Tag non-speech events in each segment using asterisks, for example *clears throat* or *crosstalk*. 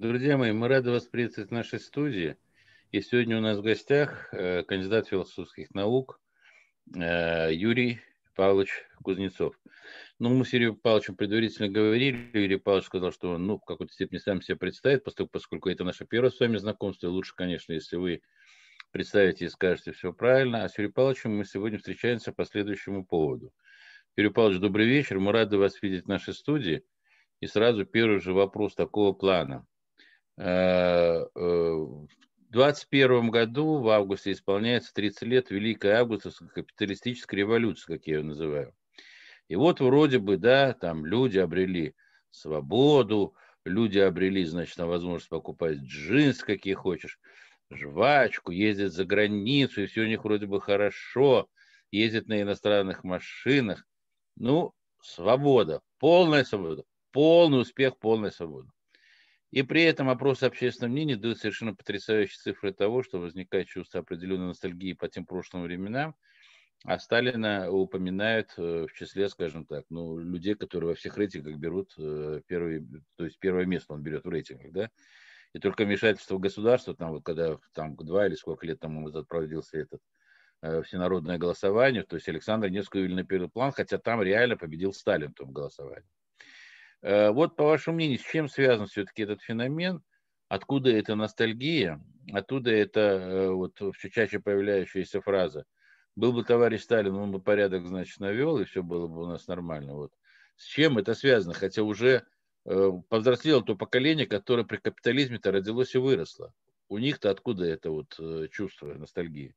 Друзья мои, мы рады вас приветствовать в нашей студии. И сегодня у нас в гостях э, кандидат философских наук э, Юрий Павлович Кузнецов. Ну, мы с Юрием Павловичем предварительно говорили. Юрий Павлович сказал, что он, ну, в какой-то степени сам себя представит, поскольку, это наше первое с вами знакомство. И лучше, конечно, если вы представите и скажете все правильно. А с Юрием Павловичем мы сегодня встречаемся по следующему поводу. Юрий Павлович, добрый вечер. Мы рады вас видеть в нашей студии. И сразу первый же вопрос такого плана. Э, э, в 21 году, в августе, исполняется 30 лет Великой Августовской капиталистической революции, как я ее называю. И вот вроде бы, да, там люди обрели свободу, люди обрели, значит, возможность покупать джинсы, какие хочешь, жвачку, ездят за границу, и все у них вроде бы хорошо, ездят на иностранных машинах. Ну, свобода, полная свобода, полный успех, полная свобода. И при этом опрос общественного мнения дают совершенно потрясающие цифры того, что возникает чувство определенной ностальгии по тем прошлым временам, а Сталина упоминают э, в числе, скажем так, ну, людей, которые во всех рейтингах берут э, первый, то есть первое место он берет в рейтингах, да, и только вмешательство государства, там вот когда там два или сколько лет тому назад проводился этот э, всенародное голосование, то есть Александр Невский вывели на первый план, хотя там реально победил Сталин в том голосовании. Э, вот, по вашему мнению, с чем связан все-таки этот феномен? Откуда эта ностальгия? Оттуда это э, вот все чаще появляющаяся фраза. Был бы товарищ Сталин, он бы порядок, значит, навел, и все было бы у нас нормально. Вот. С чем это связано? Хотя уже э, повзрослело то поколение, которое при капитализме-то родилось и выросло. У них-то откуда это вот чувство ностальгии?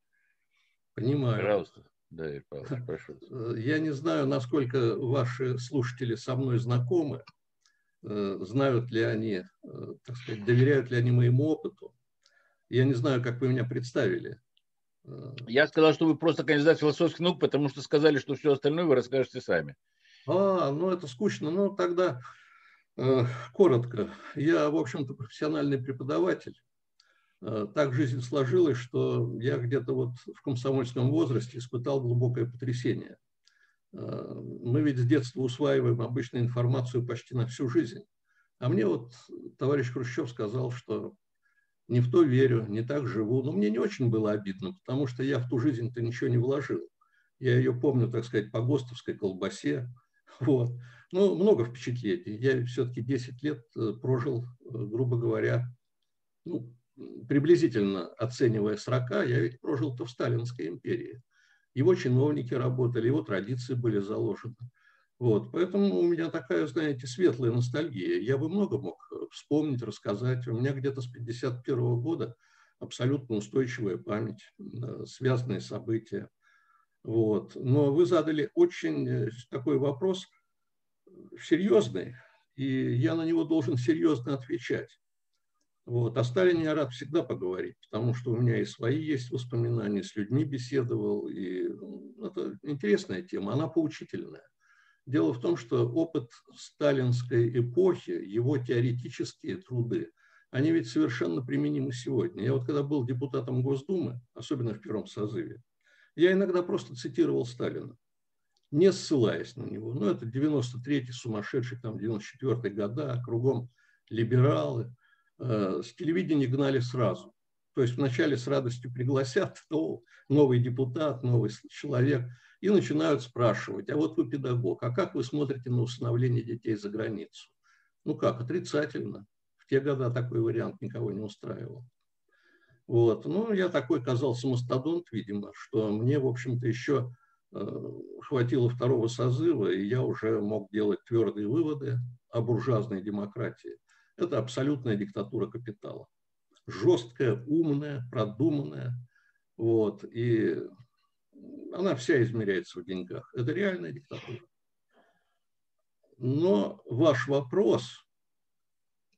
Понимаю. Пожалуйста. Да, Игорь Павлович, прошу. Э, я не знаю, насколько ваши слушатели со мной знакомы, э, знают ли они, э, так сказать, доверяют ли они моему опыту. Я не знаю, как вы меня представили. Я сказал, что вы просто кандидат философских наук, потому что сказали, что все остальное вы расскажете сами. А, ну это скучно. Ну тогда э, коротко. Я, в общем-то, профессиональный преподаватель. Э, так жизнь сложилась, что я где-то вот в комсомольском возрасте испытал глубокое потрясение. Э, мы ведь с детства усваиваем обычную информацию почти на всю жизнь. А мне вот товарищ Хрущев сказал, что не в то верю, не так живу. Но мне не очень было обидно, потому что я в ту жизнь-то ничего не вложил. Я ее помню, так сказать, по ГОСТовской колбасе. *laughs* Вот. Ну, много впечатлений. Я все-таки 10 лет э, прожил, грубо говоря, ну, приблизительно оценивая срока, я ведь прожил-то в Сталинской империи. Его чиновники работали, его традиции были заложены. Вот, поэтому у меня такая, знаете, светлая ностальгия. Я бы много мог вспомнить, рассказать. У меня где-то с 1951 года абсолютно устойчивая память, связанные события. Вот. Но вы задали очень э, такой вопрос серьезный, и я на него должен серьезно отвечать. Вот. О Сталине я рад всегда поговорить, потому что у меня и свои есть воспоминания, с людьми беседовал. И ну, это интересная тема, она поучительная. Дело в том, что опыт сталинской эпохи, его теоретические труды, они ведь совершенно применимы сегодня. Я вот когда был депутатом Госдумы, особенно в первом созыве, я иногда просто цитировал Сталина, не ссылаясь на него. Ну, это 93-й сумасшедший, там, 94-й года, кругом либералы – с телевидения гнали сразу. То есть вначале с радостью пригласят *laughs* новый депутат, новый человек, и начинают спрашивать, а вот вы педагог, а как вы смотрите на усыновление детей за границу? Ну как, отрицательно. В те годы такой вариант никого не устраивал. Вот. Ну, я такой казался мастодонт, видимо, что мне, в общем-то, еще э, хватило второго созыва, и я уже мог делать твердые выводы о буржуазной демократии. Это абсолютная диктатура капитала. Жесткая, умная, продуманная. Вот, и она вся измеряется в деньгах. Это реальная диктатура. Но ваш вопрос,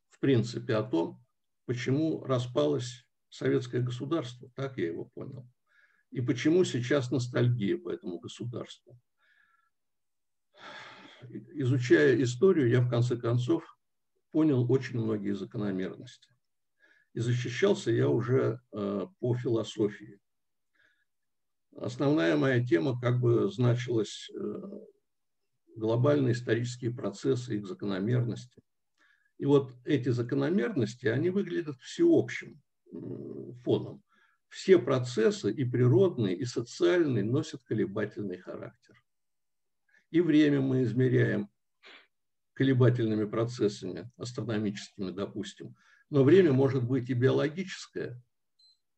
в принципе, о том, почему распалось советское государство, так я его понял, и почему сейчас ностальгия по этому государству. Изучая историю, я в конце концов понял очень многие закономерности. И защищался я уже э, по философии. Основная моя тема как бы значилась э, глобальные исторические процессы, их закономерности. И вот эти закономерности, они выглядят всеобщим фоном. Все процессы, и природные, и социальные, носят колебательный характер. И время мы измеряем колебательными процессами, астрономическими, допустим. Но время может быть и биологическое.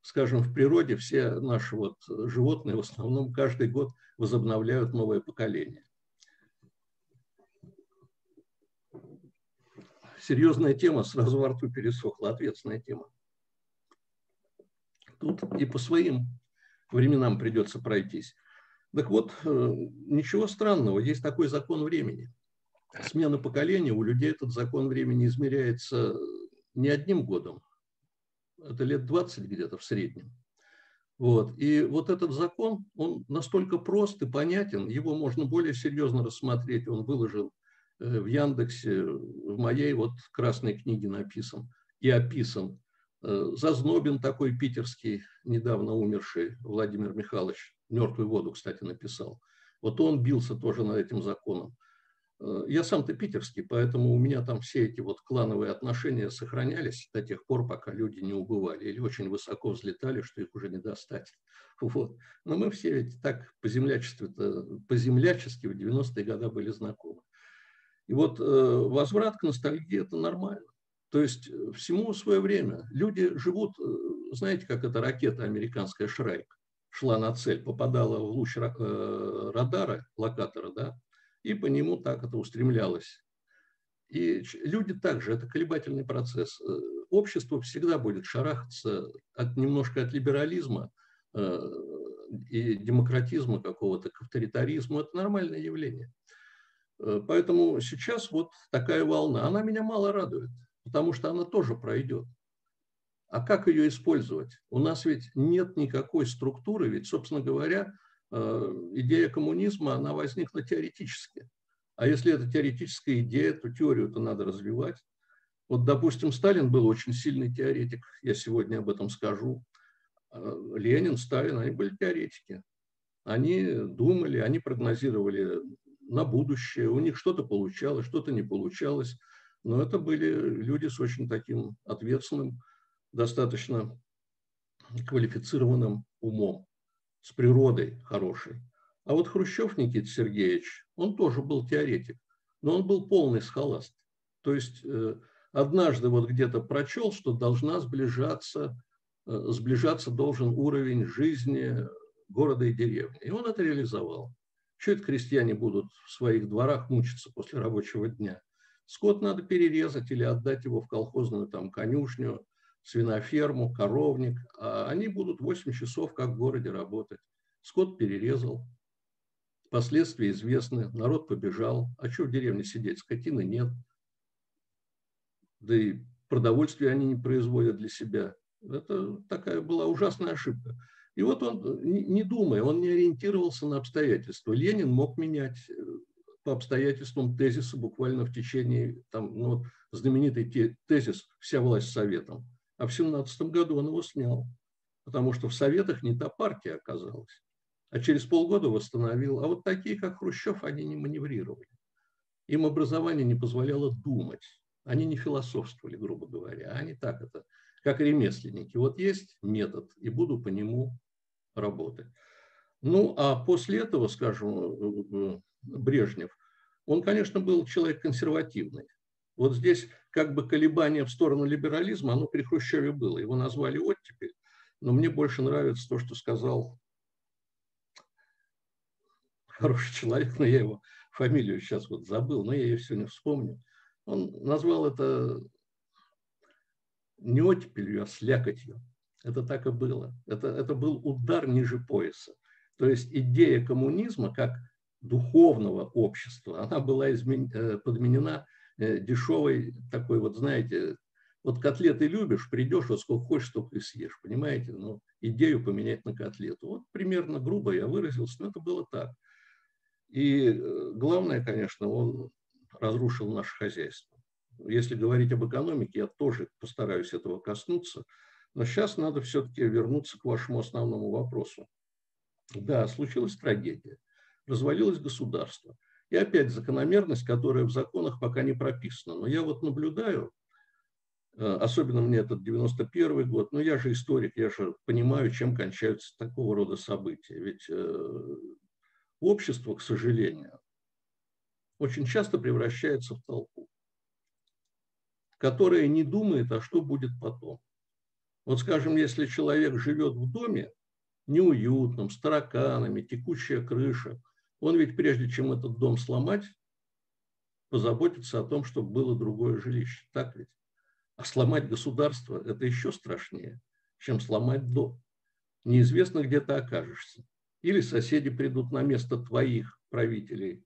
Скажем, в природе все наши вот животные в основном каждый год возобновляют новое поколение. Серьезная тема, сразу во рту пересохла, ответственная тема. Тут и по своим временам придется пройтись. Так вот, э, ничего странного, есть такой закон времени. Смена поколения, у людей этот закон времени измеряется не одним годом, это лет 20 где-то в среднем. Вот. И вот этот закон, он настолько прост и понятен, его можно более серьезно рассмотреть, он выложен э, в Яндексе, в моей вот красной книге написан и описан. Э, Зазнобин такой питерский, недавно умерший Владимир Михайлович, «Мертвую воду», кстати, написал. Вот он бился тоже над этим законом. Э, я сам-то питерский, поэтому у меня там все эти вот клановые отношения сохранялись до тех пор, пока люди не убывали или очень высоко взлетали, что их уже не достать. *laughs* Вот. Но мы все ведь так по-землячески, по-землячески в 90-е годы были знакомы. И вот э, возврат к ностальгии – это нормально. То есть э, всему свое время. Люди живут, знаете, как эта ракета американская «Шрайк» шла на цель, попадала в луч радара, локатора, да, и по нему так это устремлялось. И люди также, это колебательный процесс. Э, общество всегда будет шарахаться от, немножко от либерализма э, и демократизма какого-то к авторитаризму. Это нормальное явление. Э, поэтому сейчас вот такая волна, она меня мало радует, потому что она тоже пройдет. А как ее использовать? У нас ведь нет никакой структуры, ведь, собственно говоря, идея коммунизма, она возникла теоретически. А если это теоретическая идея, то теорию-то надо развивать. Вот, допустим, Сталин был очень сильный теоретик, я сегодня об этом скажу. Э, Ленин, Сталин, они были теоретики. Они думали, они прогнозировали на будущее. У них что-то получалось, что-то не получалось. Но это были люди с очень таким ответственным, достаточно квалифицированным умом с природой хорошей. А вот Хрущев Никита Сергеевич, он тоже был теоретик, но он был полный схоласт. То есть э, однажды вот где-то прочел, что должна сближаться, э, сближаться должен уровень жизни города и деревни. И он это реализовал. Что это крестьяне будут в своих дворах мучиться после рабочего дня? Скот надо перерезать или отдать его в колхозную там конюшню, свиноферму, коровник, а они будут 8 часов как в городе работать. Скот перерезал, последствия известны, народ побежал. А что в деревне сидеть? Скотины нет. Да и продовольствие они не производят для себя. Это такая была ужасная ошибка. И вот он, не думая, он не ориентировался на обстоятельства. Ленин мог менять э, по обстоятельствам тезисы буквально в течение, там, ну, знаменитый тезис «Вся власть советом». А в 17 году он его снял, потому что в Советах не та партия оказалась. А через полгода восстановил. А вот такие, как Хрущев, они не маневрировали. Им образование не позволяло думать. Они не философствовали, грубо говоря. Они так это, как ремесленники. Вот есть метод, и буду по нему работать. Ну, а после этого, скажем, Брежнев, он, конечно, был человек консервативный. Вот здесь как бы колебание в сторону либерализма, оно при Хрущеве было. Его назвали оттепель. Но мне больше нравится то, что сказал хороший человек, но я его фамилию сейчас вот забыл, но я ее сегодня вспомню. Он назвал это не оттепелью, а слякотью. Это так и было. Это, это был удар ниже пояса. То есть идея коммунизма как духовного общества, она была измен... Э, подменена дешевой такой вот, знаете, вот котлеты любишь, придешь, вот сколько хочешь, столько и съешь, понимаете? Ну, идею поменять на котлету. Вот примерно грубо я выразился, но это было так. И э, главное, конечно, он разрушил наше хозяйство. Если говорить об экономике, я тоже постараюсь этого коснуться. Но сейчас надо все-таки вернуться к вашему основному вопросу. Да, случилась трагедия. Развалилось государство. И опять закономерность, которая в законах пока не прописана. Но я вот наблюдаю, э, особенно мне этот 91 год, но я же историк, я же понимаю, чем кончаются такого рода события. Ведь э, общество, к сожалению, очень часто превращается в толпу, которая не думает, а что будет потом. Вот, скажем, если человек живет в доме неуютном, с тараканами, текущая крыша, он ведь прежде чем этот дом сломать, позаботится о том, чтобы было другое жилище. Так ведь? А сломать государство – это еще страшнее, чем сломать дом. Неизвестно, где ты окажешься. Или соседи придут на место твоих правителей.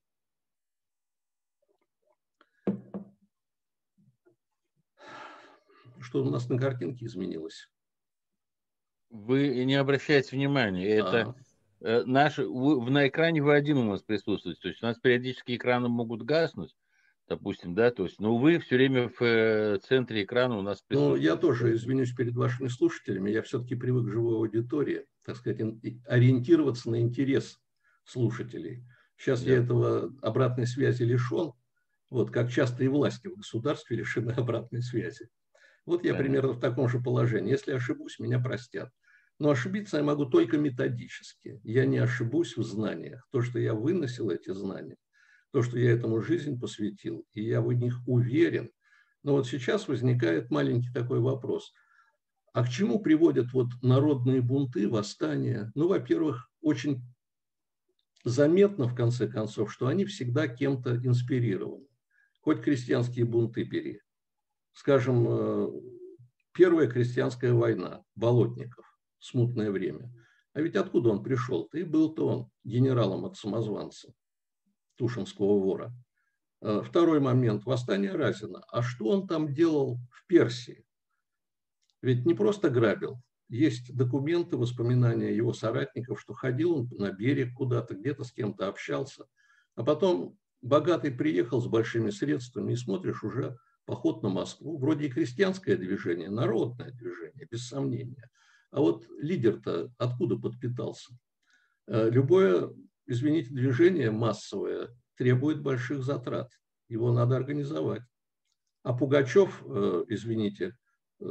Что у нас на картинке изменилось? Вы не обращайте внимания, это а. Наш, вы, на экране вы один у нас присутствуете, то есть у нас периодически экраны могут гаснуть, допустим, да, то есть, но вы все время в э, центре экрана у нас присутствуете. Ну, я тоже извинюсь перед вашими слушателями, я все-таки привык к живой аудитории, так сказать, ориентироваться на интерес слушателей. Сейчас да. я этого обратной связи лишен, вот как часто и власти в государстве *laughs* лишены обратной связи. Вот я да. примерно в таком же положении. Если ошибусь, меня простят. Но ошибиться я могу только методически. Я не ошибусь в знаниях. То, что я выносил эти знания, то, что я этому жизнь посвятил, и я в них уверен. Но вот сейчас возникает маленький такой вопрос. А к чему приводят вот народные бунты, восстания? Ну, во-первых, очень заметно, в конце концов, что они всегда кем-то инспирированы. Хоть крестьянские бунты бери. Скажем, э, Первая крестьянская война, Болотников смутное время. А ведь откуда он пришел-то? И был-то он генералом от самозванца, Тушинского вора. А, второй момент – восстание Разина. А что он там делал в Персии? Ведь не просто грабил. Есть документы, воспоминания его соратников, что ходил он на берег куда-то, где-то с кем-то общался. А потом богатый приехал с большими средствами, и смотришь, уже поход на Москву. Вроде и крестьянское движение, народное движение, без сомнения – а вот лидер-то откуда подпитался? Э, любое, извините, движение массовое требует больших затрат. Его надо организовать. А Пугачев, э, извините, э,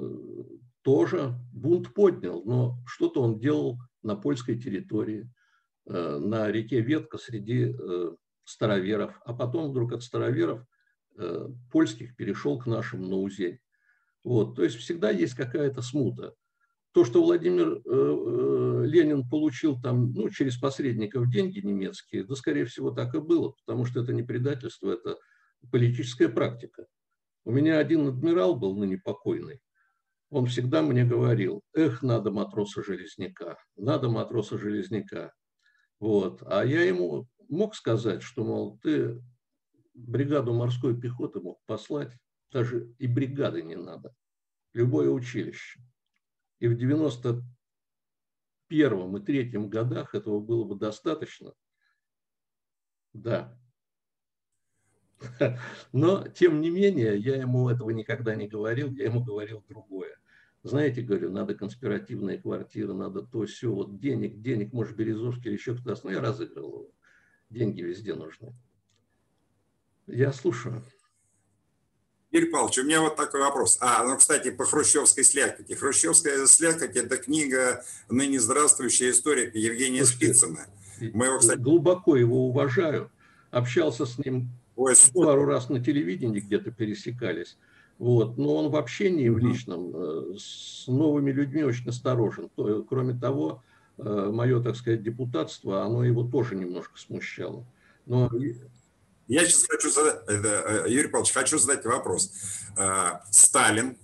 тоже бунт поднял, но что-то он делал на польской территории, на реке Ветка среди староверов, а потом вдруг от староверов польских перешел к нашим на Узень. Вот, то есть всегда есть какая-то смута то, что Владимир э, э, Ленин получил там, ну, через посредников деньги немецкие, да, скорее всего, так и было, потому что это не предательство, это политическая практика. У меня один адмирал был ныне покойный. Он всегда мне говорил, эх, надо матроса-железняка, надо матроса-железняка. Вот. А я ему мог сказать, что, мол, ты бригаду морской пехоты мог послать, даже и бригады не надо, любое училище. И в 91 и третьем годах этого было бы достаточно. Да. *laughs* Но, тем не менее, я ему этого никогда не говорил, я ему говорил другое. Знаете, говорю, надо конспиративная квартира, надо то, все, вот денег, денег, может, Березовский или еще кто-то. Но я разыгрывал его. Деньги везде нужны. Я слушаю. Юрий Павлович, у меня вот такой вопрос. А, ну, кстати, по хрущевской слякоти. Хрущевская слякоть – это книга ныне здравствующая историка Евгения Слушайте, Спицына. Мы его, кстати... Глубоко его уважаю. Общался с ним Ой, пару раз на телевидении где-то пересекались. Вот. Но он в общении, в личном, э, с новыми людьми очень осторожен. Кроме того, э, мое, так сказать, депутатство, оно его тоже немножко смущало. Но я сейчас хочу задать, э, Юрий Павлович, хочу задать вопрос. Э, Сталин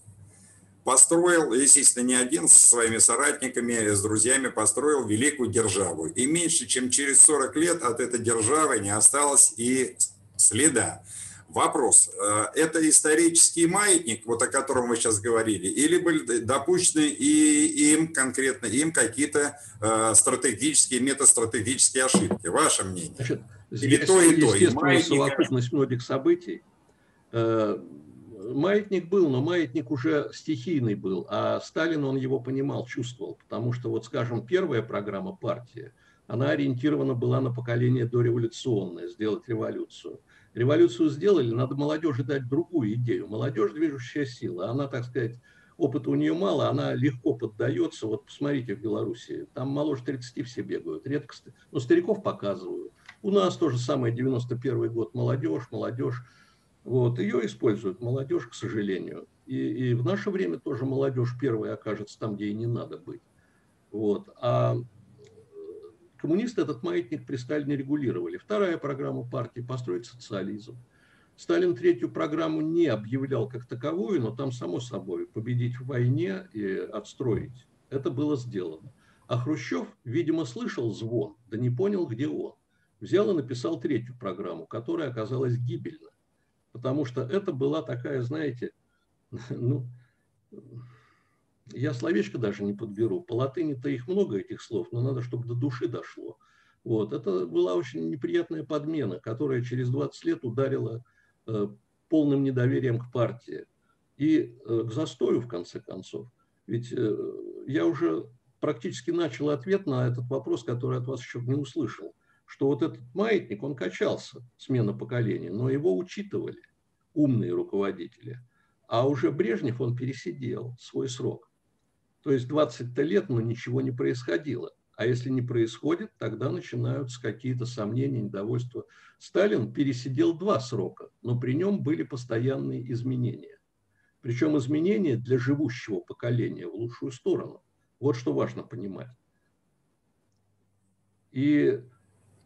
построил, естественно, не один, со своими соратниками, с друзьями построил великую державу. И меньше чем через 40 лет от этой державы не осталось и следа. Вопрос, э, это исторический маятник, вот о котором вы сейчас говорили, или были допущены и им конкретно, им какие-то стратегические, метастратегические ошибки? Ваше мнение? Или то, и то. Естественно, совокупность многих событий. Э, маятник был, но маятник уже стихийный был, а Сталин, он его понимал, чувствовал, потому что, вот, скажем, первая программа партии, она ориентирована была на поколение дореволюционное, сделать революцию. Революцию сделали, надо молодежи дать другую идею. Молодежь – движущая сила. Она, так сказать, опыта у нее мало, она легко поддается. Вот посмотрите в Беларуси, там моложе 30 все бегают, редко, ну, стариков показывают. У нас тоже самое, 91 год, молодежь, молодежь. Вот, ее используют молодежь, к сожалению. И, и в наше время тоже молодежь первая окажется там, где и не надо быть. Вот. А коммунисты этот маятник при Сталине регулировали. Вторая программа партии – построить социализм. Сталин третью программу не объявлял как таковую, но там, само собой, победить в войне и отстроить. Это было сделано. А Хрущев, видимо, слышал звон, да не понял, где он. Взял и написал третью программу, которая оказалась гибельна. Потому что это была такая, знаете, *laughs* ну, я словечко даже не подберу. По латыни-то их много, этих слов, но надо, чтобы до души дошло. Вот. Это была очень неприятная подмена, которая через 20 лет ударила э, полным недоверием к партии и э, к застою, в конце концов. Ведь э, я уже практически начал ответ на этот вопрос, который от вас еще не услышал, что вот этот маятник, он качался, смена поколения, но его учитывали умные руководители. А уже Брежнев, он пересидел свой срок. То есть 20 лет, но ничего не происходило. А если не происходит, тогда начинаются какие-то сомнения, недовольства. Сталин пересидел два срока, но при нем были постоянные изменения. Причем изменения для живущего поколения в лучшую сторону. Вот что важно понимать. И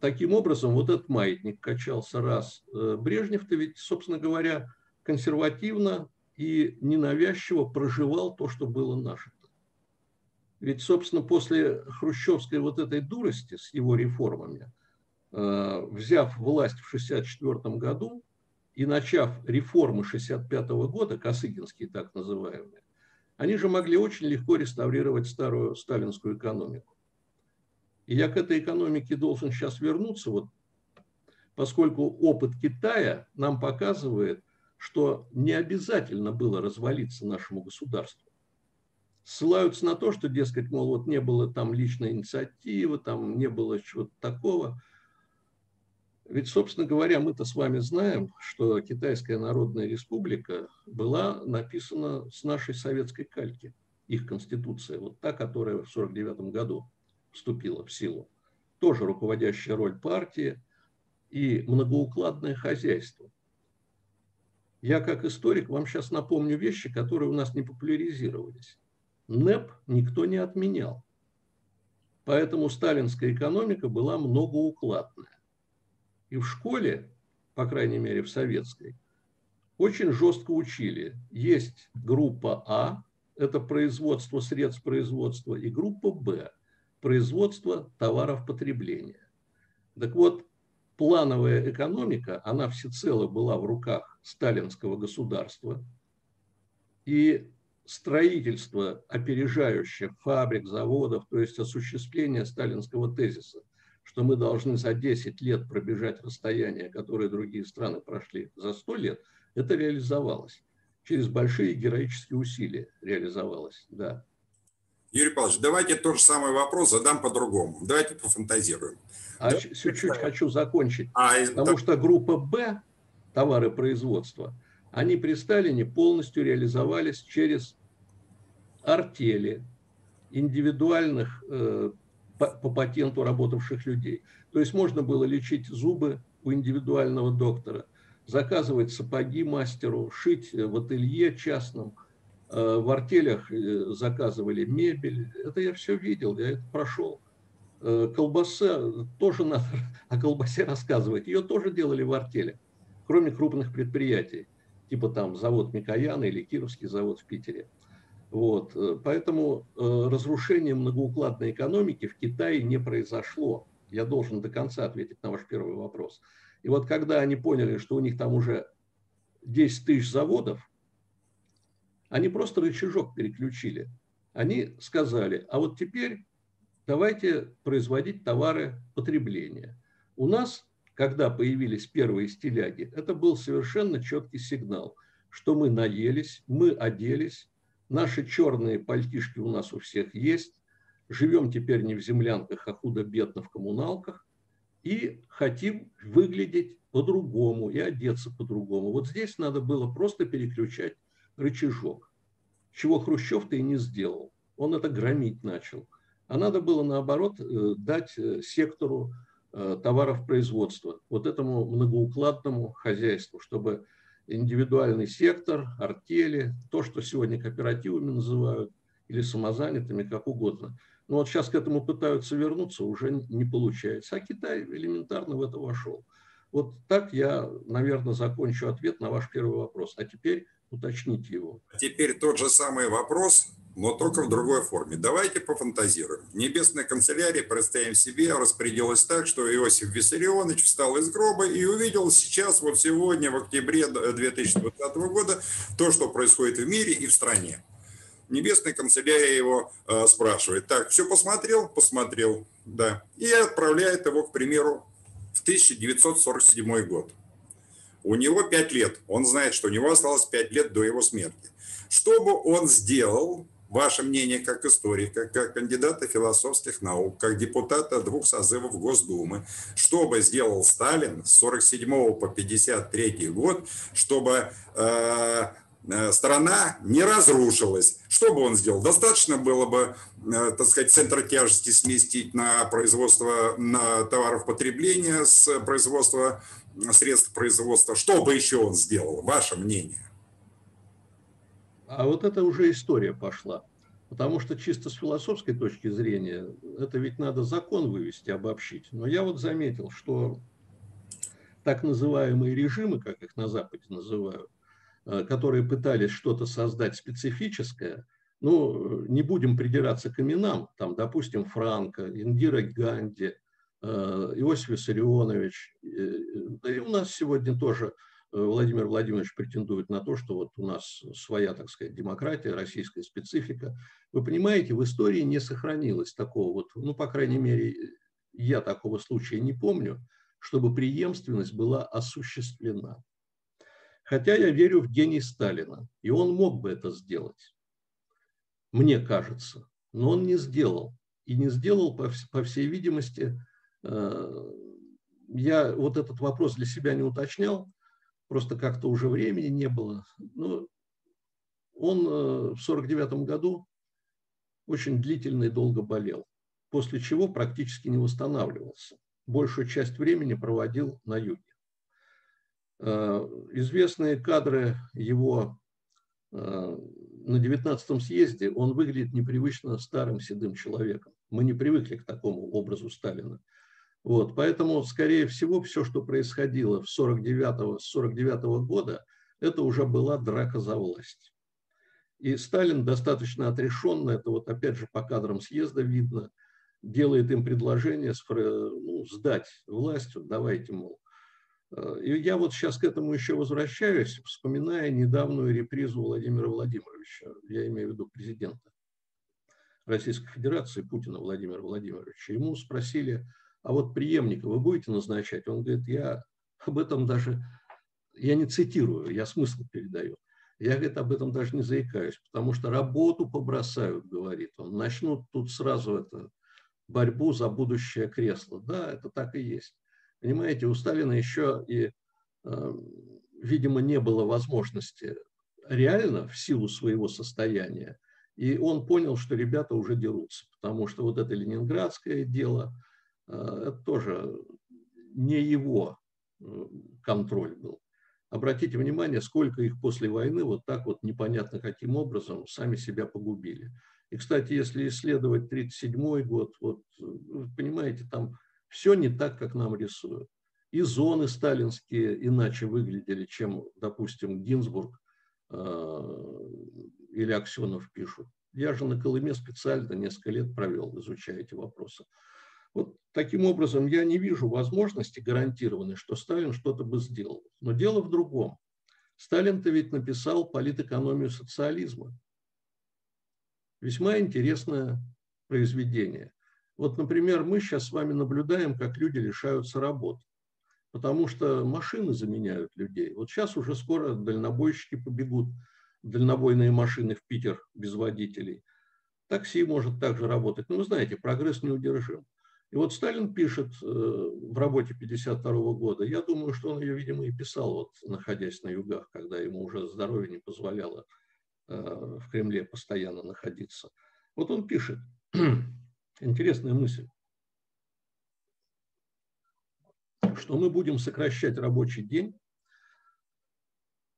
таким образом вот этот маятник качался раз. Э, Брежнев-то ведь, собственно говоря, консервативно и ненавязчиво проживал то, что было наше. Ведь, собственно, после хрущевской вот этой дурости с его реформами, э, взяв власть в 1964 году и начав реформы 1965 года, Косыгинские так называемые, они же могли очень легко реставрировать старую сталинскую экономику. И я к этой экономике должен сейчас вернуться, вот, поскольку опыт Китая нам показывает, что не обязательно было развалиться нашему государству ссылаются на то, что, дескать, мол, вот не было там личной инициативы, там не было чего-то такого. Ведь, собственно говоря, мы-то с вами знаем, что Китайская Народная Республика была написана с нашей советской кальки, их конституция, вот та, которая в 1949 году вступила в силу. Тоже руководящая роль партии и многоукладное хозяйство. Я как историк вам сейчас напомню вещи, которые у нас не популяризировались. НЭП никто не отменял. Поэтому сталинская экономика была многоукладная. И в школе, по крайней мере в советской, очень жестко учили. Есть группа А, это производство средств производства, и группа Б, производство товаров потребления. Так вот, плановая экономика, она всецело была в руках сталинского государства. И строительство опережающих фабрик, заводов, то есть осуществление сталинского тезиса, что мы должны за 10 лет пробежать расстояние, которое другие страны прошли за 100 лет, это реализовалось. Через большие героические усилия реализовалось, да. Юрий Павлович, давайте тот же самый вопрос задам по-другому. Давайте пофантазируем. А да? чуть-чуть хочу закончить. А, потому так... что группа «Б» товары производства – они при Сталине полностью реализовались через артели индивидуальных э, по, по патенту работавших людей. То есть можно было лечить зубы у индивидуального доктора, заказывать сапоги мастеру, шить в ателье частном, э, в артелях э, заказывали мебель. Это я все видел, я это прошел. Колбаса, тоже надо *laughs* о колбасе рассказывать, ее тоже делали в артеле, кроме крупных предприятий типа там завод Микояна или Кировский завод в Питере. Вот. Э, поэтому э, разрушение многоукладной экономики в Китае не произошло. Я должен до конца ответить на ваш первый вопрос. И вот когда они поняли, что у них там уже 10 тысяч заводов, они просто рычажок переключили. Они сказали, а вот теперь давайте производить товары потребления. У нас когда появились первые стиляги, это был совершенно четкий сигнал, что мы наелись, мы оделись, наши черные пальтишки у нас у всех есть, живем теперь не в землянках, а худо-бедно в коммуналках и хотим выглядеть по-другому и одеться по-другому. Вот здесь надо было просто переключать рычажок, чего Хрущев-то и не сделал. Он это громить начал. А надо было, наоборот, э, дать э, сектору э, товаров производства, вот этому многоукладному хозяйству, чтобы индивидуальный сектор, артели, то, что сегодня кооперативами называют, или самозанятыми, как угодно. Но вот сейчас к этому пытаются вернуться, уже не получается. А Китай элементарно в это вошел. Вот так я, наверное, закончу ответ на ваш первый вопрос. А теперь уточните его. А теперь тот же самый вопрос, но только в другой форме. Давайте пофантазируем. Небесная канцелярия, представим себе, распорядилась так, что Иосиф Виссарионович встал из гроба и увидел сейчас, вот сегодня, в октябре 2020 года, то, что происходит в мире и в стране. Небесная канцелярия его э, спрашивает, так, все посмотрел? Посмотрел, да. И отправляет его, к примеру, в 1947 год. У него 5 лет. Он знает, что у него осталось 5 лет до его смерти. Что бы он сделал, ваше мнение как историка, как кандидата философских наук, как депутата двух созывов Госдумы, что бы сделал Сталин с 47 по 53 год, чтобы э, страна не разрушилась. Что бы он сделал? Достаточно было бы, э, так сказать, центр тяжести сместить на производство на товаров потребления с производства средств производства. Что бы еще он сделал? Ваше мнение? А вот это уже история пошла. Потому что чисто с философской точки зрения, это ведь надо закон вывести, обобщить. Но я вот заметил, что так называемые режимы, как их на Западе называют, э, которые пытались что-то создать специфическое, ну, не будем придираться к именам, там, допустим, Франко, Индира Ганди, э, Иосиф Виссарионович, э, и у нас сегодня тоже Владимир Владимирович претендует на то, что вот у нас своя, так сказать, демократия, российская специфика. Вы понимаете, в истории не сохранилось такого вот, ну, по крайней мере, я такого случая не помню, чтобы преемственность была осуществлена. Хотя я верю в гений Сталина, и он мог бы это сделать, мне кажется, но он не сделал. И не сделал, по, всей видимости, э, я вот этот вопрос для себя не уточнял, просто как-то уже времени не было. Но он э, в 49 году очень длительно и долго болел, после чего практически не восстанавливался. Большую часть времени проводил на юге. Э, известные кадры его э, на 19-м съезде, он выглядит непривычно старым седым человеком. Мы не привыкли к такому образу Сталина. Вот, поэтому, скорее всего, все, что происходило в 49 с 49 -го года, это уже была драка за власть. И Сталин достаточно отрешенно, это вот опять же по кадрам съезда видно, делает им предложение ну, сдать власть, давайте, мол. И я вот сейчас к этому еще возвращаюсь, вспоминая недавнюю репризу Владимира Владимировича, я имею в виду президента Российской Федерации Путина Владимира Владимировича. Ему спросили, а вот преемника вы будете назначать? Он говорит, я об этом даже, я не цитирую, я смысл передаю. Я, говорит, об этом даже не заикаюсь, потому что работу побросают, говорит он. Начнут тут сразу это, борьбу за будущее кресло. Да, это так и есть. Понимаете, у Сталина еще и, э, видимо, не было возможности реально в силу своего состояния. И он понял, что ребята уже дерутся, потому что вот это ленинградское дело – Э, это тоже не его э, контроль был. Обратите внимание, сколько их после войны вот так вот непонятно каким образом сами себя погубили. И, кстати, если исследовать 1937 год, вот, вы понимаете, там все не так, как нам рисуют. И зоны сталинские иначе выглядели, чем, допустим, Гинзбург э, или Аксенов пишут. Я же на Колыме специально несколько лет провел, изучая эти вопросы. Вот таким образом я не вижу возможности гарантированной, что Сталин что-то бы сделал. Но дело в другом. Сталин-то ведь написал политэкономию социализма. Весьма интересное произведение. Вот, например, мы сейчас с вами наблюдаем, как люди лишаются работы, потому что машины заменяют людей. Вот сейчас уже скоро дальнобойщики побегут, дальнобойные машины в Питер без водителей. Такси может также работать. Но вы знаете, прогресс неудержим. И вот Сталин пишет э, в работе 52 года, я думаю, что он ее, видимо, и писал, вот, находясь на югах, когда ему уже здоровье не позволяло э, в Кремле постоянно находиться. Вот он пишет, *clears throat* интересная мысль, что мы будем сокращать рабочий день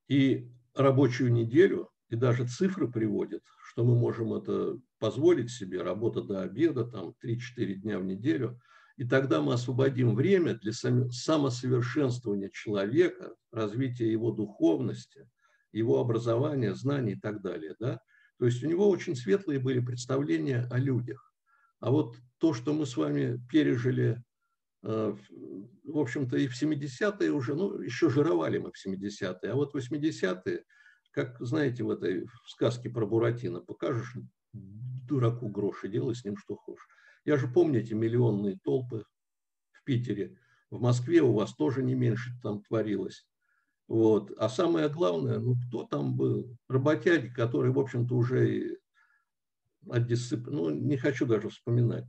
и рабочую неделю, и даже цифры приводят, что мы можем это позволить себе, работа до обеда, там 3-4 дня в неделю, и тогда мы освободим время для самосовершенствования человека, развития его духовности, его образования, знаний и так далее. Да? То есть у него очень светлые были представления о людях. А вот то, что мы с вами пережили, э, в общем-то, и в 70-е уже, ну, еще жировали мы в 70-е, а вот 80-е, как, знаете, в этой сказке про Буратино, покажешь дураку гроши, делай с ним что хочешь. Я же помню эти миллионные толпы в Питере. В Москве у вас тоже не меньше там творилось. Вот. А самое главное, ну кто там был? Работяги, которые, в общем-то, уже от дисциплины, ну не хочу даже вспоминать.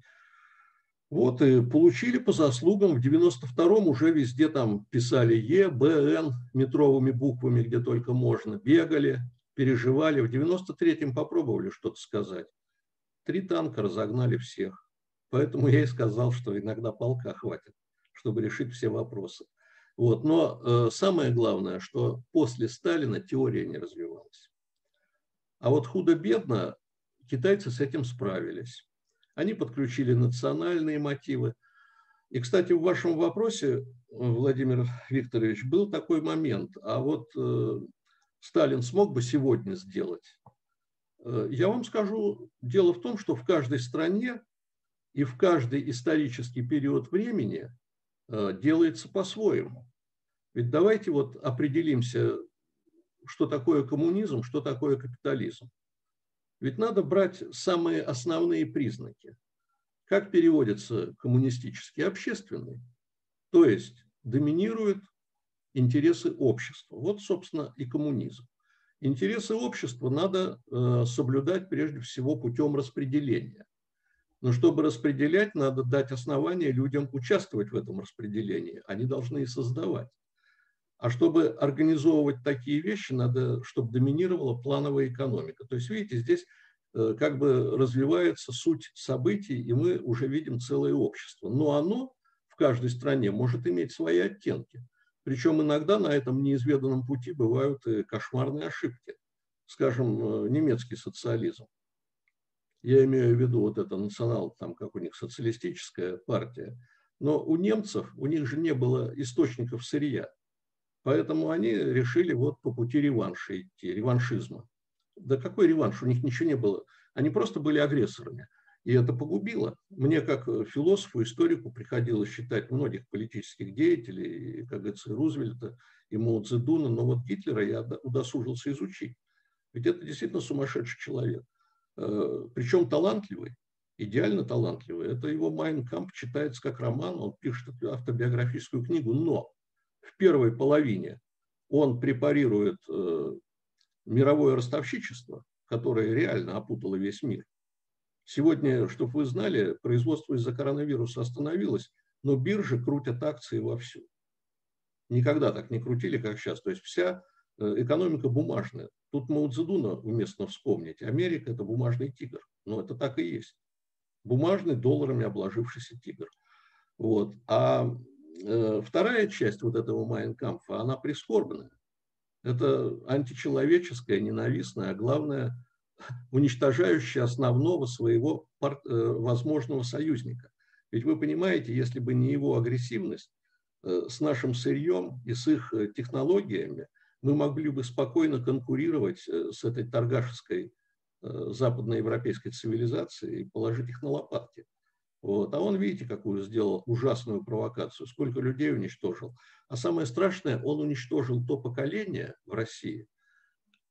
Вот и получили по заслугам. В 92-м уже везде там писали Е, Б, Н метровыми буквами, где только можно. Бегали, переживали. В 93-м попробовали что-то сказать. Три танка разогнали всех. Поэтому я и сказал, что иногда полка хватит, чтобы решить все вопросы. Вот. Но э, самое главное, что после Сталина теория не развивалась. А вот худо-бедно китайцы с этим справились. Они подключили национальные мотивы. И, кстати, в вашем вопросе, Владимир Викторович, был такой момент. А вот э, Сталин смог бы сегодня сделать? Э, я вам скажу, дело в том, что в каждой стране и в каждый исторический период времени э, делается по-своему. Ведь давайте вот определимся, что такое коммунизм, что такое капитализм. Ведь надо брать самые основные признаки. Как переводится коммунистический? Общественный. То есть доминирует интересы общества. Вот, собственно, и коммунизм. Интересы общества надо э, соблюдать прежде всего путем распределения. Но чтобы распределять, надо дать основания людям участвовать в этом распределении. Они должны и создавать. А чтобы организовывать такие вещи, надо, чтобы доминировала плановая экономика. То есть, видите, здесь э, как бы развивается суть событий, и мы уже видим целое общество. Но оно в каждой стране может иметь свои оттенки. Причем иногда на этом неизведанном пути бывают и кошмарные ошибки. Скажем, э, немецкий социализм. Я имею в виду вот это национал, там как у них социалистическая партия. Но у немцев, у них же не было источников сырья. Поэтому они решили вот по пути реванша идти, реваншизма. Да какой реванш? У них ничего не было. Они просто были агрессорами. И это погубило. Мне, как философу, историку, приходилось считать многих политических деятелей, как говорится, и Рузвельта, и Мао Цзэдуна, но вот Гитлера я удосужился изучить. Ведь это действительно сумасшедший человек. Э, Причем талантливый, идеально талантливый. Это его «Майн Камп» читается как роман, он пишет автобиографическую книгу, но в первой половине он препарирует э, мировое ростовщичество, которое реально опутало весь мир. Сегодня, чтобы вы знали, производство из-за коронавируса остановилось, но биржи крутят акции вовсю. Никогда так не крутили, как сейчас. То есть вся э, экономика бумажная. Тут Мао Цзэдуна уместно вспомнить. Америка – это бумажный тигр. Но это так и есть. Бумажный, долларами обложившийся тигр. Вот. А вторая часть вот этого Майнкампфа, она прискорбная. Это античеловеческая, ненавистная, а главное *laughs* – уничтожающий основного своего э, возможного союзника. Ведь вы понимаете, если бы не его агрессивность э, с нашим сырьем и с их э, технологиями, мы могли бы спокойно конкурировать с этой торгашеской западноевропейской цивилизацией и положить их на лопатки. Вот. А он, видите, какую сделал ужасную провокацию, сколько людей уничтожил. А самое страшное, он уничтожил то поколение в России,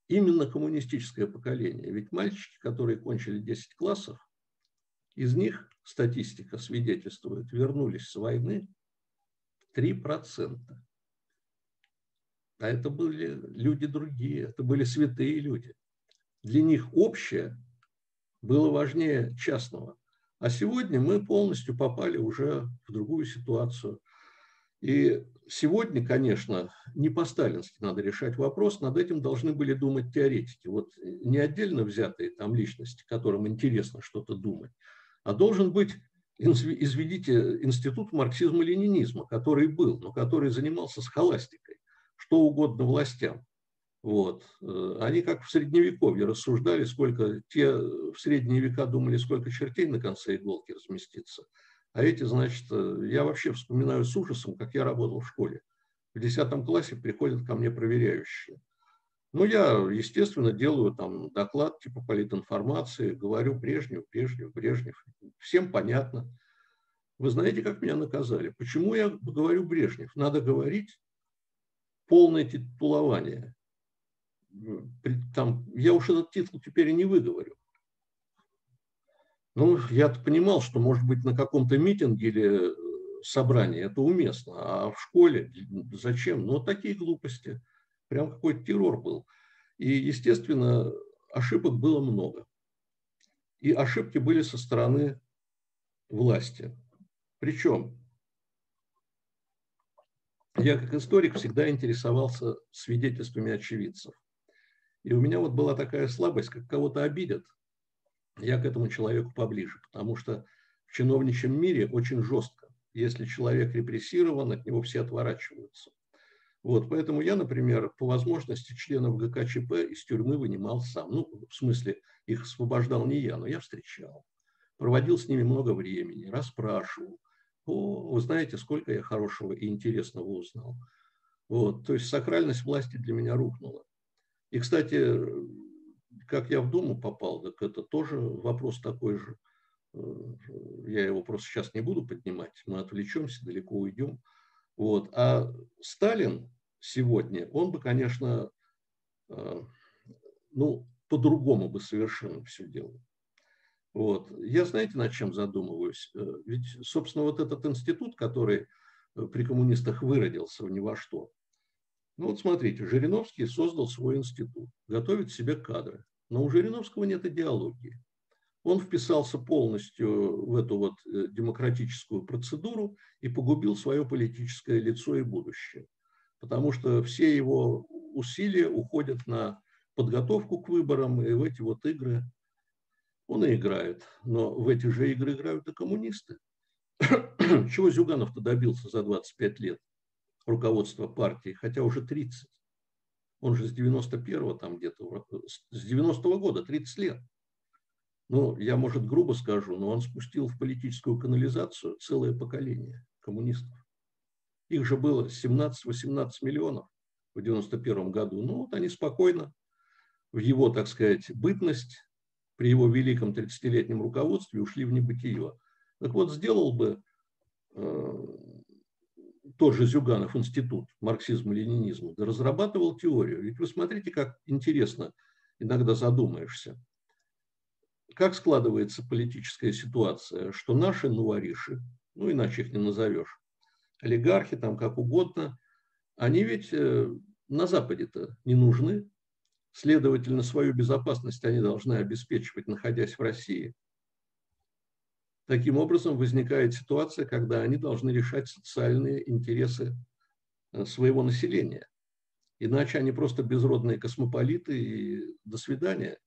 именно коммунистическое поколение. Ведь мальчики, которые кончили 10 классов, из них статистика свидетельствует, вернулись с войны 3%. А это были люди другие, это были святые люди. Для них общее было важнее частного. А сегодня мы полностью попали уже в другую ситуацию. И сегодня, конечно, не по-сталински надо решать вопрос, над этим должны были думать теоретики. Вот не отдельно взятые там личности, которым интересно что-то думать, а должен быть, изведите, институт марксизма-ленинизма, который был, но который занимался схоластикой, что угодно властям. Вот. Э, они как в Средневековье рассуждали, сколько те в средние века думали, сколько чертей на конце иголки разместится. А эти, значит, э, я вообще вспоминаю с ужасом, как я работал в школе. В 10 классе приходят ко мне проверяющие. Ну, я, естественно, делаю там доклад типа политинформации, говорю Брежнев, Брежнев, Брежнев. Всем понятно. Вы знаете, как меня наказали? Почему я говорю Брежнев? Надо говорить полное титулование там, я уж этот титул теперь и не выговорю. Ну, я понимал, что, может быть, на каком-то митинге или э, собрании это уместно, а в школе зачем? Ну, такие глупости. Прям какой-то террор был. И, естественно, ошибок было много. И ошибки были со стороны власти. Причем я как историк всегда интересовался свидетельствами очевидцев. И у меня вот была такая слабость, как кого-то обидят, я к этому человеку поближе, потому что в чиновничьем мире очень жестко. Если человек репрессирован, от него все отворачиваются. Вот, поэтому я, например, по возможности членов ГКЧП из тюрьмы вынимал сам. Ну, в смысле, их освобождал не я, но я встречал. Проводил с ними много времени, расспрашивал. О, вы знаете, сколько я хорошего и интересного узнал. Вот, то есть сакральность власти для меня рухнула. И, кстати, как я в Думу попал, так это тоже вопрос такой же. Э, я его просто сейчас не буду поднимать, мы отвлечемся, далеко уйдем. Вот. А Сталин сегодня, он бы, конечно, э, ну, по-другому бы совершенно все делал. Вот. Я, знаете, над чем задумываюсь? Э, ведь, собственно, вот этот институт, который при коммунистах выродился в ни во что, ну вот смотрите, Жириновский создал свой институт, готовит себе кадры. Но у Жириновского нет идеологии. Он вписался полностью в эту вот э, демократическую процедуру и погубил свое политическое лицо и будущее. Потому что все его усилия уходят на подготовку к выборам и в эти вот игры. Он и играет. Но в эти же игры играют и коммунисты. *coughs* Чего Зюганов-то добился за 25 лет? Руководства партии, хотя уже 30. Он же с 91-го там где-то, с 90-го года, 30 лет. Ну, я, может, грубо скажу, но он спустил в политическую канализацию целое поколение коммунистов. Их же было 17-18 миллионов в 91 году. Ну, вот они спокойно в его, так сказать, бытность, при его великом 30-летнем руководстве ушли в небытие. Так вот, сделал бы э, тот же Зюганов институт марксизма-ленинизма, да разрабатывал теорию. Ведь вы смотрите, как интересно иногда задумаешься. Как складывается политическая ситуация, что наши нуариши, ну иначе их не назовешь, олигархи там как угодно, они ведь э, на Западе-то не нужны. Следовательно, свою безопасность они должны обеспечивать, находясь в России. Таким образом, возникает ситуация, когда они должны решать социальные интересы э, своего населения. Иначе они просто безродные космополиты и до свидания.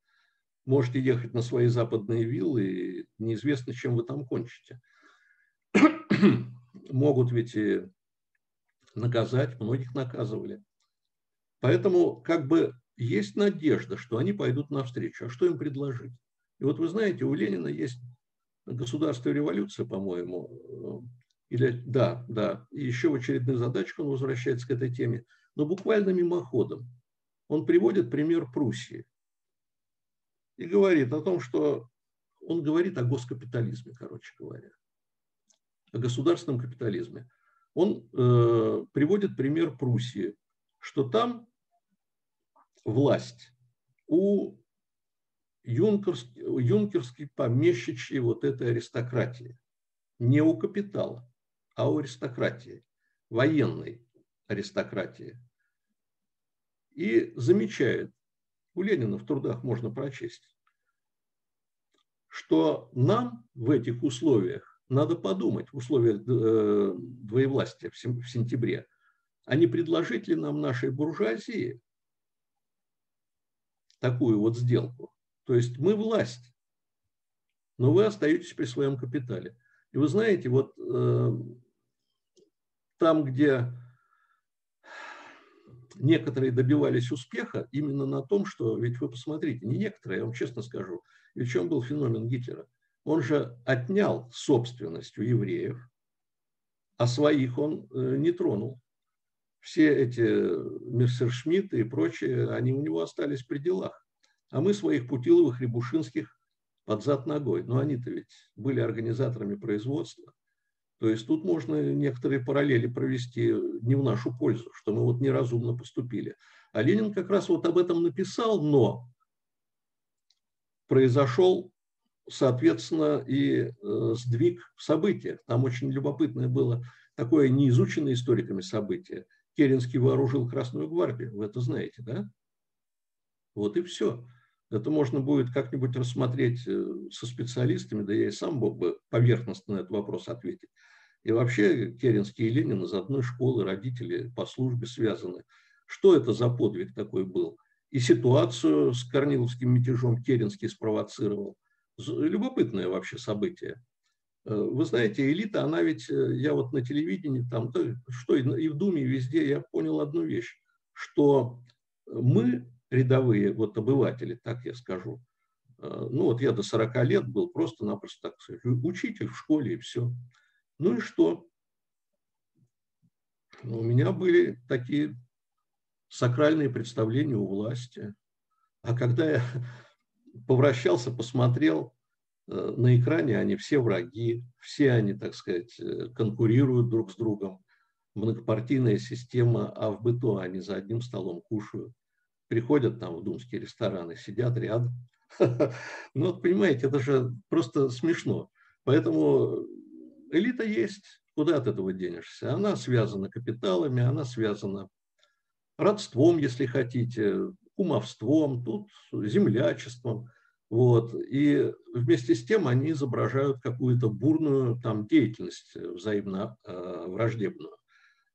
Можете ехать на свои западные виллы, и неизвестно, чем вы там кончите. *clears throat* Могут ведь и наказать, многих наказывали. Поэтому как бы есть надежда, что они пойдут навстречу. А что им предложить? И вот вы знаете, у Ленина есть государство и революция, по-моему, э, или да, да, и еще в очередных задачах он возвращается к этой теме, но буквально мимоходом. Он приводит пример Пруссии и говорит о том, что он говорит о госкапитализме, короче говоря, о государственном капитализме. Он э, приводит пример Пруссии, что там власть у юнкерский, юнкерский помещичьей вот этой аристократии. Не у капитала, а у аристократии, военной аристократии. И замечает, у Ленина в трудах можно прочесть, что нам в этих условиях надо подумать, в условиях э, двоевластия в сентябре, а не предложить ли нам нашей буржуазии такую вот сделку. То есть мы власть, но вы остаетесь при своем капитале. И вы знаете, вот э, там, где некоторые добивались успеха именно на том, что, ведь вы посмотрите, не некоторые, я вам честно скажу, и в чем был феномен Гитлера? Он же отнял собственность у евреев, а своих он э, не тронул. Все эти Мессершмитты и прочие, они у него остались при делах. А мы своих Путиловых, Рябушинских под зад ногой. Но они-то ведь были организаторами производства. То есть тут можно некоторые параллели провести не в нашу пользу, что мы вот неразумно поступили. А Ленин как раз вот об этом написал, но произошел, соответственно, и э, сдвиг в событиях. Там очень любопытное было такое неизученное историками событие. Керенский вооружил Красную гвардию, вы это знаете, да? Вот и все. Это можно будет как-нибудь рассмотреть э, со специалистами, да я и сам мог бы поверхностно на этот вопрос ответить. И вообще Керенский и Ленин из одной школы, родители по службе связаны. Что это за подвиг такой был? И ситуацию с Корниловским мятежом Керенский спровоцировал. Любопытное вообще событие. Э, вы знаете, элита, она ведь, э, я вот на телевидении, там, что и в Думе, и везде, я понял одну вещь, что мы, рядовые вот обыватели, так я скажу, э, ну вот я до 40 лет был просто-напросто, так сказать, учитель в школе и все. Ну и что? У меня были такие сакральные представления у власти. А когда я *laughs* повращался, посмотрел, э, на экране они все враги, все они, так сказать, э, конкурируют друг с другом. Многопартийная система, а в быту они за одним столом кушают. Приходят там в думские рестораны, сидят рядом. *laughs* Ну, понимаете, это же просто смешно. Поэтому элита есть, куда от этого денешься? Она связана капиталами, она связана родством, если хотите, кумовством, тут землячеством. Вот. И вместе с тем они изображают какую-то бурную там, деятельность взаимно э, враждебную.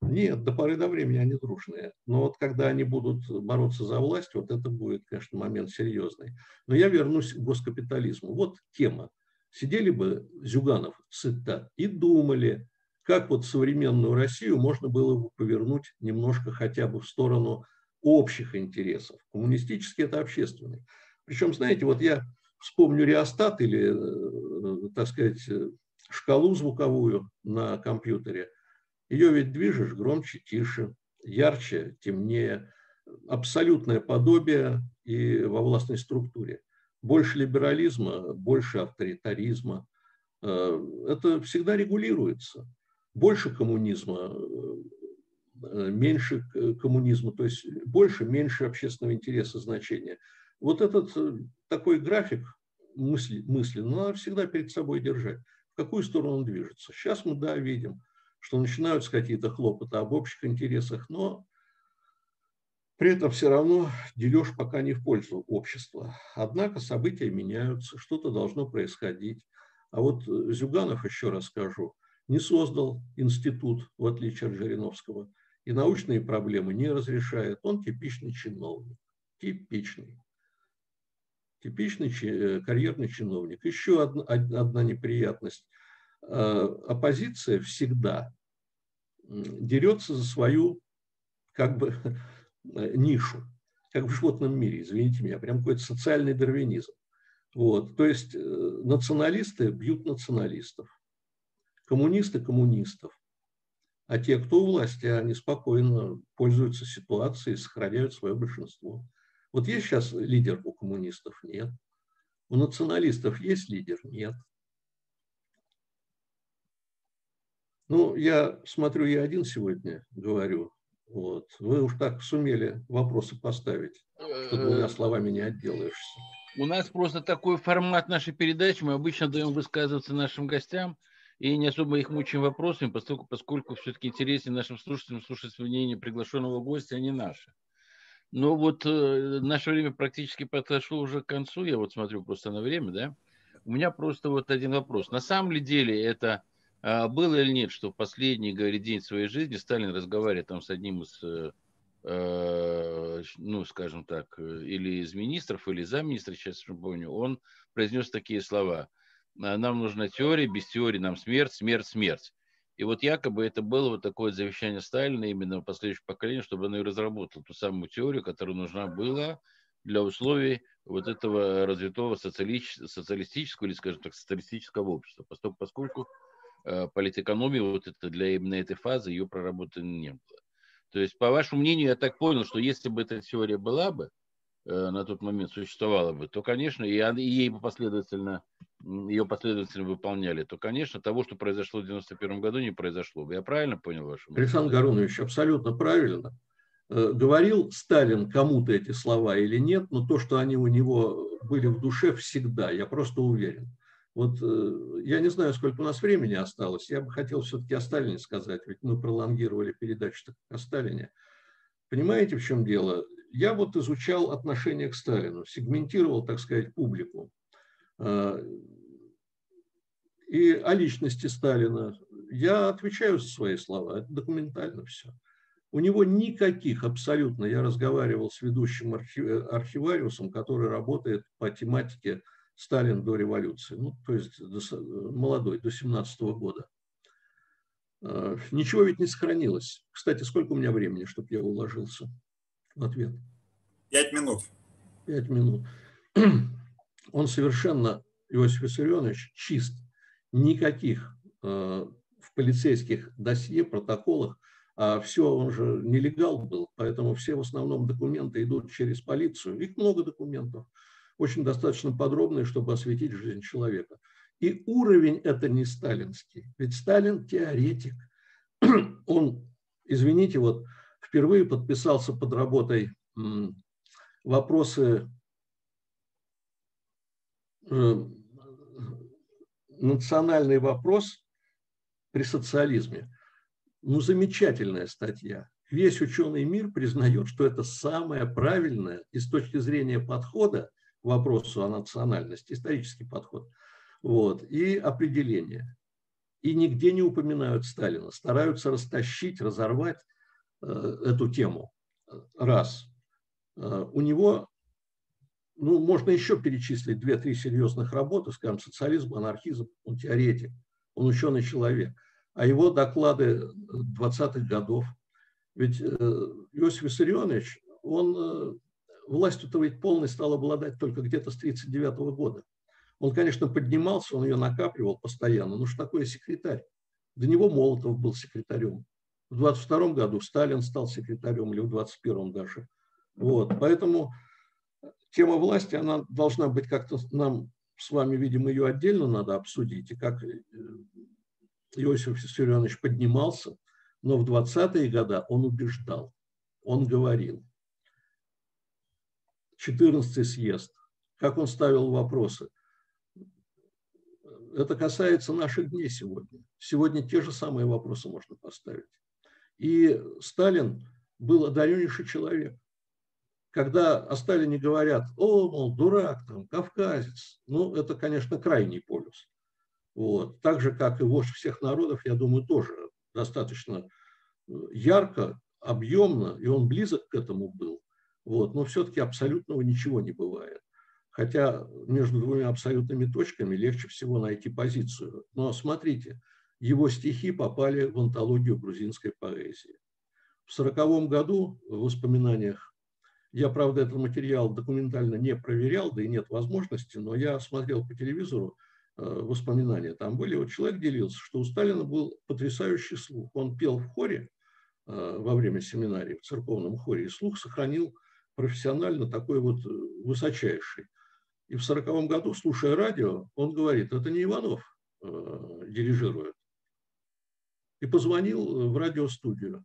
Нет, до поры до времени они дружные. Но вот когда они будут бороться за власть, вот это будет, конечно, момент серьезный. Но я вернусь к госкапитализму. Вот тема. Сидели бы Зюганов, Сыта и думали, как вот современную Россию можно было бы повернуть немножко хотя бы в сторону общих интересов. Коммунистический – это общественный. Причем, знаете, вот я вспомню реостат или, э, так сказать, шкалу звуковую на компьютере. Ее ведь движешь громче, тише, ярче, темнее. Абсолютное подобие и во властной структуре. Больше либерализма, больше авторитаризма. Э, это всегда регулируется больше коммунизма, э, меньше коммунизма, то есть больше, меньше общественного интереса, значения. Вот этот э, такой график мысли, мысли надо всегда перед собой держать. В какую сторону он движется? Сейчас мы, да, видим, что начинаются какие-то хлопоты об общих интересах, но при этом все равно дележ пока не в пользу общества. Однако события меняются, что-то должно происходить. А вот Зюганов, еще раз скажу, не создал институт, в отличие от Жириновского, и научные проблемы не разрешает. Он типичный чиновник. Типичный. Типичный э, карьерный чиновник. Еще одна, одна неприятность. Э, оппозиция всегда дерется за свою как бы нишу, как в животном мире, извините меня, прям какой-то социальный дарвинизм. Вот. То есть э, националисты бьют националистов, коммунисты коммунистов. А те, кто у власти, они спокойно пользуются ситуацией, сохраняют свое большинство. Вот есть сейчас лидер у коммунистов? Нет. У националистов есть лидер? Нет. Ну, я смотрю, я один сегодня говорю. Вот. Вы уж так сумели вопросы поставить, что двумя словами не отделаешься. У нас просто такой формат нашей передачи. Мы обычно даем высказываться нашим гостям – и не особо их мучаем вопросами, поскольку, поскольку все-таки интереснее нашим слушателям слушать мнение приглашенного гостя, а не наше. Но вот э, наше время практически подошло уже к концу, я вот смотрю просто на время, да? У меня просто вот один вопрос. На самом ли деле это было или нет, что последний, говорит, день своей жизни Сталин разговаривает там с одним из, э, э ну, скажем так, или из министров, или замминистра, сейчас не помню, он произнес такие слова. Нам нужна теория, без теории нам смерть, смерть, смерть. И вот якобы это было вот такое завещание Сталина именно последующему поколению, чтобы оно и разработало ту самую теорию, которая нужна была для условий вот этого развитого социалистического или, скажем так, социалистического общества, поскольку, э, политэкономии вот это для именно этой фазы ее проработано не было. То есть, по вашему мнению, я так понял, что если бы эта теория была бы, э, на тот момент существовала бы, то, конечно, и, и ей бы последовательно, ее последовательно выполняли, то, конечно, того, что произошло в 91 году, не произошло бы. Я правильно понял вашу мысль? Александр Гарунович, абсолютно правильно. Э, говорил Сталин кому-то эти слова или нет, но то, что они у него были в душе всегда, я просто уверен. Вот э, я не знаю, сколько у нас времени осталось. Я бы хотел все-таки о Сталине сказать, ведь мы пролонгировали передачу о Сталине. Понимаете, в чем дело? Я вот изучал отношение к Сталину, сегментировал, так сказать, публику. Э, и о личности Сталина я отвечаю за свои слова, это документально все. У него никаких абсолютно, я разговаривал с ведущим архивариусом, который работает по тематике Сталин до революции, ну, то есть до, молодой, до 17 -го года. А, ничего ведь не сохранилось. Кстати, сколько у меня времени, чтобы я уложился в ответ? Пять минут. Пять минут. *clears throat* Он совершенно, Иосиф Виссарионович, чист. Никаких э, в полицейских досье, протоколах а все, он же нелегал был, поэтому все в основном документы идут через полицию. Их много документов, очень достаточно подробные, чтобы осветить жизнь человека. И уровень это не сталинский, ведь Сталин теоретик. *clears throat* Он, извините, вот впервые подписался под работой вопросы э, национальный вопрос при социализме. Ну, замечательная статья. Весь ученый мир признает, что это самое правильное и с точки зрения подхода вопросу о национальности, исторический подход, вот, и определение. И нигде не упоминают Сталина, стараются растащить, разорвать э, эту тему. Раз. Э, у него, ну, можно еще перечислить две-три серьезных работы, скажем, социализм, анархизм, он теоретик, он ученый человек – а его доклады 20-х годов. Ведь э, Иосиф Виссарионович, он э, властью-то ведь полной стал обладать только где-то с 1939 года. Он, конечно, поднимался, он ее накапливал постоянно, но что такое секретарь? До него Молотов был секретарем. В 22 году Сталин стал секретарем, или в 21 даже. Вот. Поэтому тема власти, она должна быть как-то нам с вами, видимо, ее отдельно надо обсудить, и как э, Иосиф Виссарионович поднимался, но в 20-е годы он убеждал, он говорил. 14 съезд, как он ставил вопросы. Это касается наших дней сегодня. Сегодня те же самые вопросы можно поставить. И Сталин был одареннейший человек. Когда о Сталине говорят, о, мол, дурак, там, кавказец, ну, это, конечно, крайний полюс. Вот. Так же, как и вождь всех народов, я думаю, тоже достаточно э, ярко, объемно, и он близок к этому был. Вот. Но все-таки абсолютного ничего не бывает. Хотя между двумя абсолютными точками легче всего найти позицию. Но смотрите, его стихи попали в антологию грузинской поэзии. В сороковом году в воспоминаниях, я, правда, этот материал документально не проверял, да и нет возможности, но я смотрел по телевизору, Э, воспоминания там были, вот человек делился, что у Сталина был потрясающий слух. Он пел в хоре э, во время семинарии, в церковном хоре, и слух сохранил профессионально такой вот э, высочайший. И в сороковом году, слушая радио, он говорит, это не Иванов дирижирует. И позвонил в радиостудию.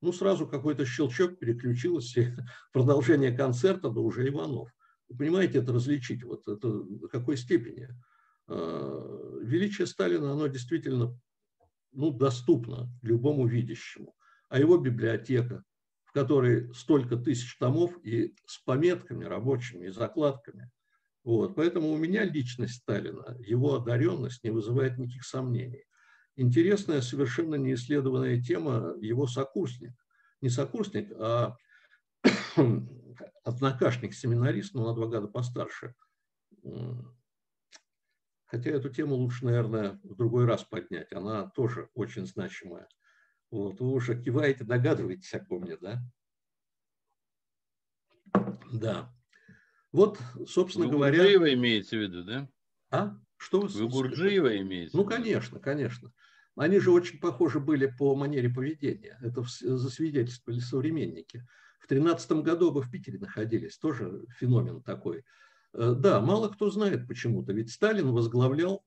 Ну, сразу какой-то щелчок переключилось, *laughs* и продолжение концерта, да уже Иванов. Вы понимаете, это различить, вот это в какой степени – Э, величие Сталина, оно действительно ну, доступно любому видящему. А его библиотека, в которой столько тысяч томов и с пометками рабочими, и закладками, Вот, поэтому у меня личность Сталина, его одаренность не вызывает никаких сомнений. Интересная, совершенно неисследованная тема его сокурсник. Не сокурсник, а *coughs* однокашник, семинарист, но на два года постарше. Хотя эту тему лучше, наверное, в другой раз поднять. Она тоже очень значимая. Вот. Вы уже киваете, догадываетесь о ком мне, да? Да. Вот, собственно вы говоря... Гурджиева имеете в виду, да? А? Что вы... Вы Гурджиева имеете? Ну, конечно, конечно. Они же очень похожи были по манере поведения. Это засвидетельствовали современники. В 13 году вы в Питере находились. Тоже феномен такой. Э, да, мало кто знает почему-то. Ведь Сталин возглавлял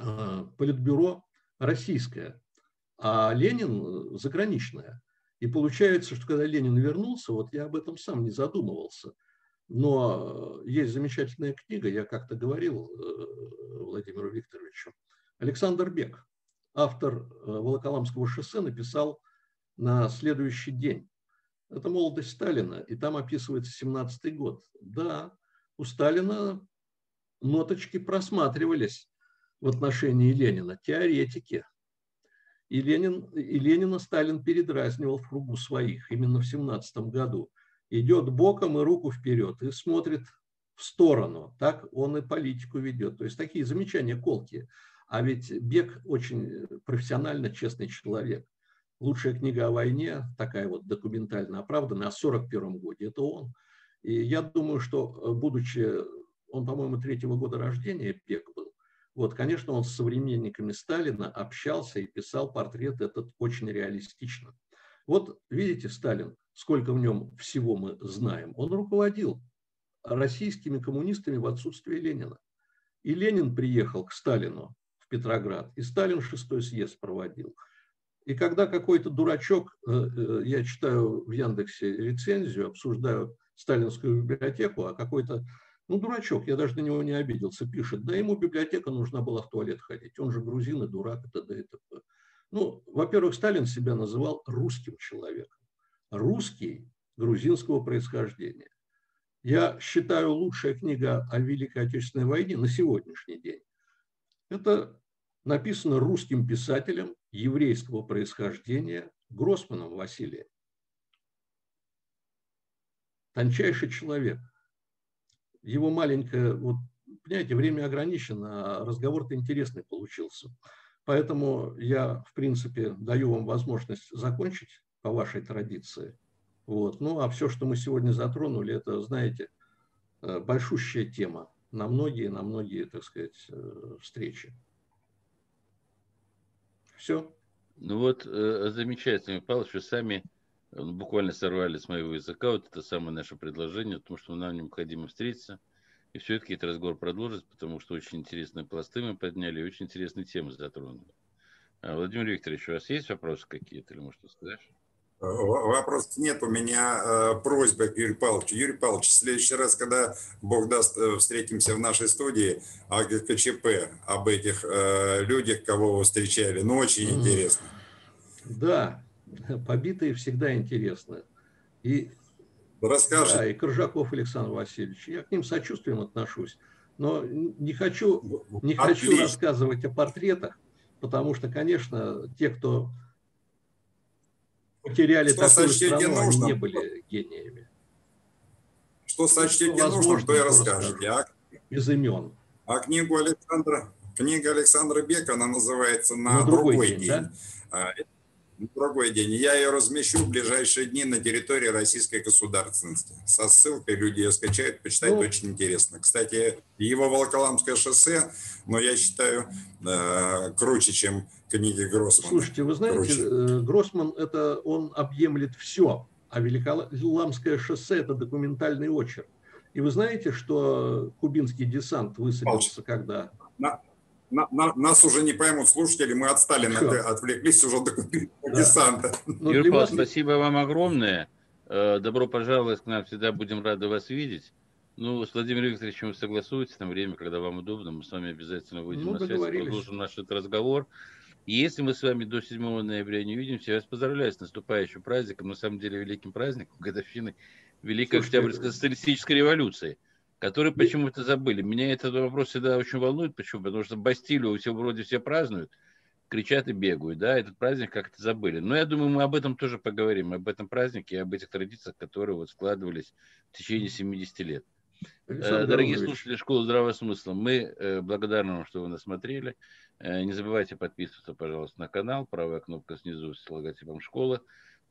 э, политбюро российское, а Ленин э, заграничное. И получается, что когда Ленин вернулся, вот я об этом сам не задумывался – но есть замечательная книга, я как-то говорил э, Владимиру Викторовичу. Александр Бек, автор э, Волоколамского шоссе, написал на следующий день. Это молодость Сталина, и там описывается 17-й год. Да, у Сталина ноточки просматривались в отношении Ленина, теоретики. И, Ленин, и Ленина Сталин передразнивал в кругу своих именно в 17 году идет боком и руку вперед и смотрит в сторону. Так он и политику ведет. То есть такие замечания колки. А ведь Бек очень профессионально честный человек. Лучшая книга о войне, такая вот документально оправданная, о 41 годе, это он. И я думаю, что будучи, он, по-моему, третьего года рождения Бек был, вот, конечно, он с современниками Сталина общался и писал портрет этот очень реалистично. Вот видите, Сталин, сколько в нем всего мы знаем, он руководил российскими коммунистами в отсутствие Ленина. И Ленин приехал к Сталину в Петроград, и Сталин шестой съезд проводил. И когда какой-то дурачок, э, э, я читаю в Яндексе рецензию, обсуждаю сталинскую библиотеку, а какой-то, ну, дурачок, я даже на него не обиделся, пишет, да ему библиотека нужна была в туалет ходить, он же грузин и дурак, т.д. и т.п. Ну, во-первых, Сталин себя называл русским человеком русский грузинского происхождения. Я считаю, лучшая книга о Великой Отечественной войне на сегодняшний день. Это написано русским писателем еврейского происхождения Гроссманом Василием. Тончайший человек. Его маленькое, вот, понимаете, время ограничено, а разговор-то интересный получился. Поэтому я, в принципе, даю вам возможность закончить по вашей традиции. Вот. Ну, а все, что мы сегодня затронули, это, знаете, э, большущая тема на многие, на многие, так сказать, э, встречи. Все. Ну вот, э, замечательно, Павел, что сами буквально сорвали с моего языка вот это самое наше предложение, потому что нам необходимо встретиться. И все-таки этот разговор продолжить, потому что очень интересные пласты мы подняли, и очень интересные темы затронули. А, Владимир Викторович, у вас есть вопросы какие-то или может сказать? Вопросов нет. У меня э, просьба к Юрию Павловичу. Юрий Павлович, в следующий раз, когда Бог даст, э, встретимся в нашей студии о ГКЧП, об этих э, людях, кого вы встречали. Ну, очень интересно. Да, побитые всегда интересны. И, Расскажи. Да, и Коржаков Александр Васильевич. Я к ним сочувствием отношусь. Но не хочу, не хочу рассказывать о портретах, потому что, конечно, те, кто потеряли что такую страну, нужно, они не были гениями. Что сочтете нужно, то и расскажете. А, без имен. А книгу Александра, книга Александра Бека, она называется «На, на другой, другой день». день. Да? Другой день. Я ее размещу в ближайшие дни на территории российской государственности. Со ссылкой люди ее скачают, почитают, ну, очень интересно. Кстати, его Волоколамское шоссе, но я считаю, э, круче, чем книги Гроссмана. Слушайте, вы знаете, круче. Э, Гроссман, это он объемлет все, а Великоламское шоссе – это документальный очерк. И вы знаете, что кубинский десант высадился когда? На, на, на, нас уже не поймут слушатели, мы отстали, на, отвлеклись уже до да. десанта. Ну, Юрий вас... спасибо вам огромное. Э, добро пожаловать к нам, всегда будем рады вас видеть. Ну, с Владимиром Викторовичем вы согласуетесь на время, когда вам удобно, мы с вами обязательно выйдем ну, на связь, продолжим наш этот разговор. И если мы с вами до 7 ноября не увидимся, я вас поздравляю с наступающим праздником, на самом деле великим праздником, годовщины Великой Слушайте, Октябрьской социалистической революции. Которые почему-то забыли. Меня этот вопрос всегда очень волнует. Почему? Потому что Бастилию все вроде все празднуют, кричат и бегают, да, этот праздник как-то забыли. Но я думаю, мы об этом тоже поговорим, об этом празднике, об этих традициях, которые вот складывались в течение 70 лет. Александр Дорогие Иванович. слушатели Школы Здравого Смысла, мы благодарны вам, что вы нас смотрели. Не забывайте подписываться, пожалуйста, на канал. Правая кнопка снизу с логотипом школы.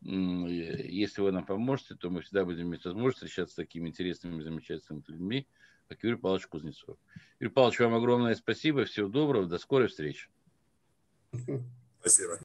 Если вы нам поможете, то мы всегда будем иметь возможность встречаться с такими интересными, замечательными людьми, как Юрий Павлович Кузнецов. Юрий Павлович, вам огромное спасибо. Всего доброго. До скорой встречи. Спасибо.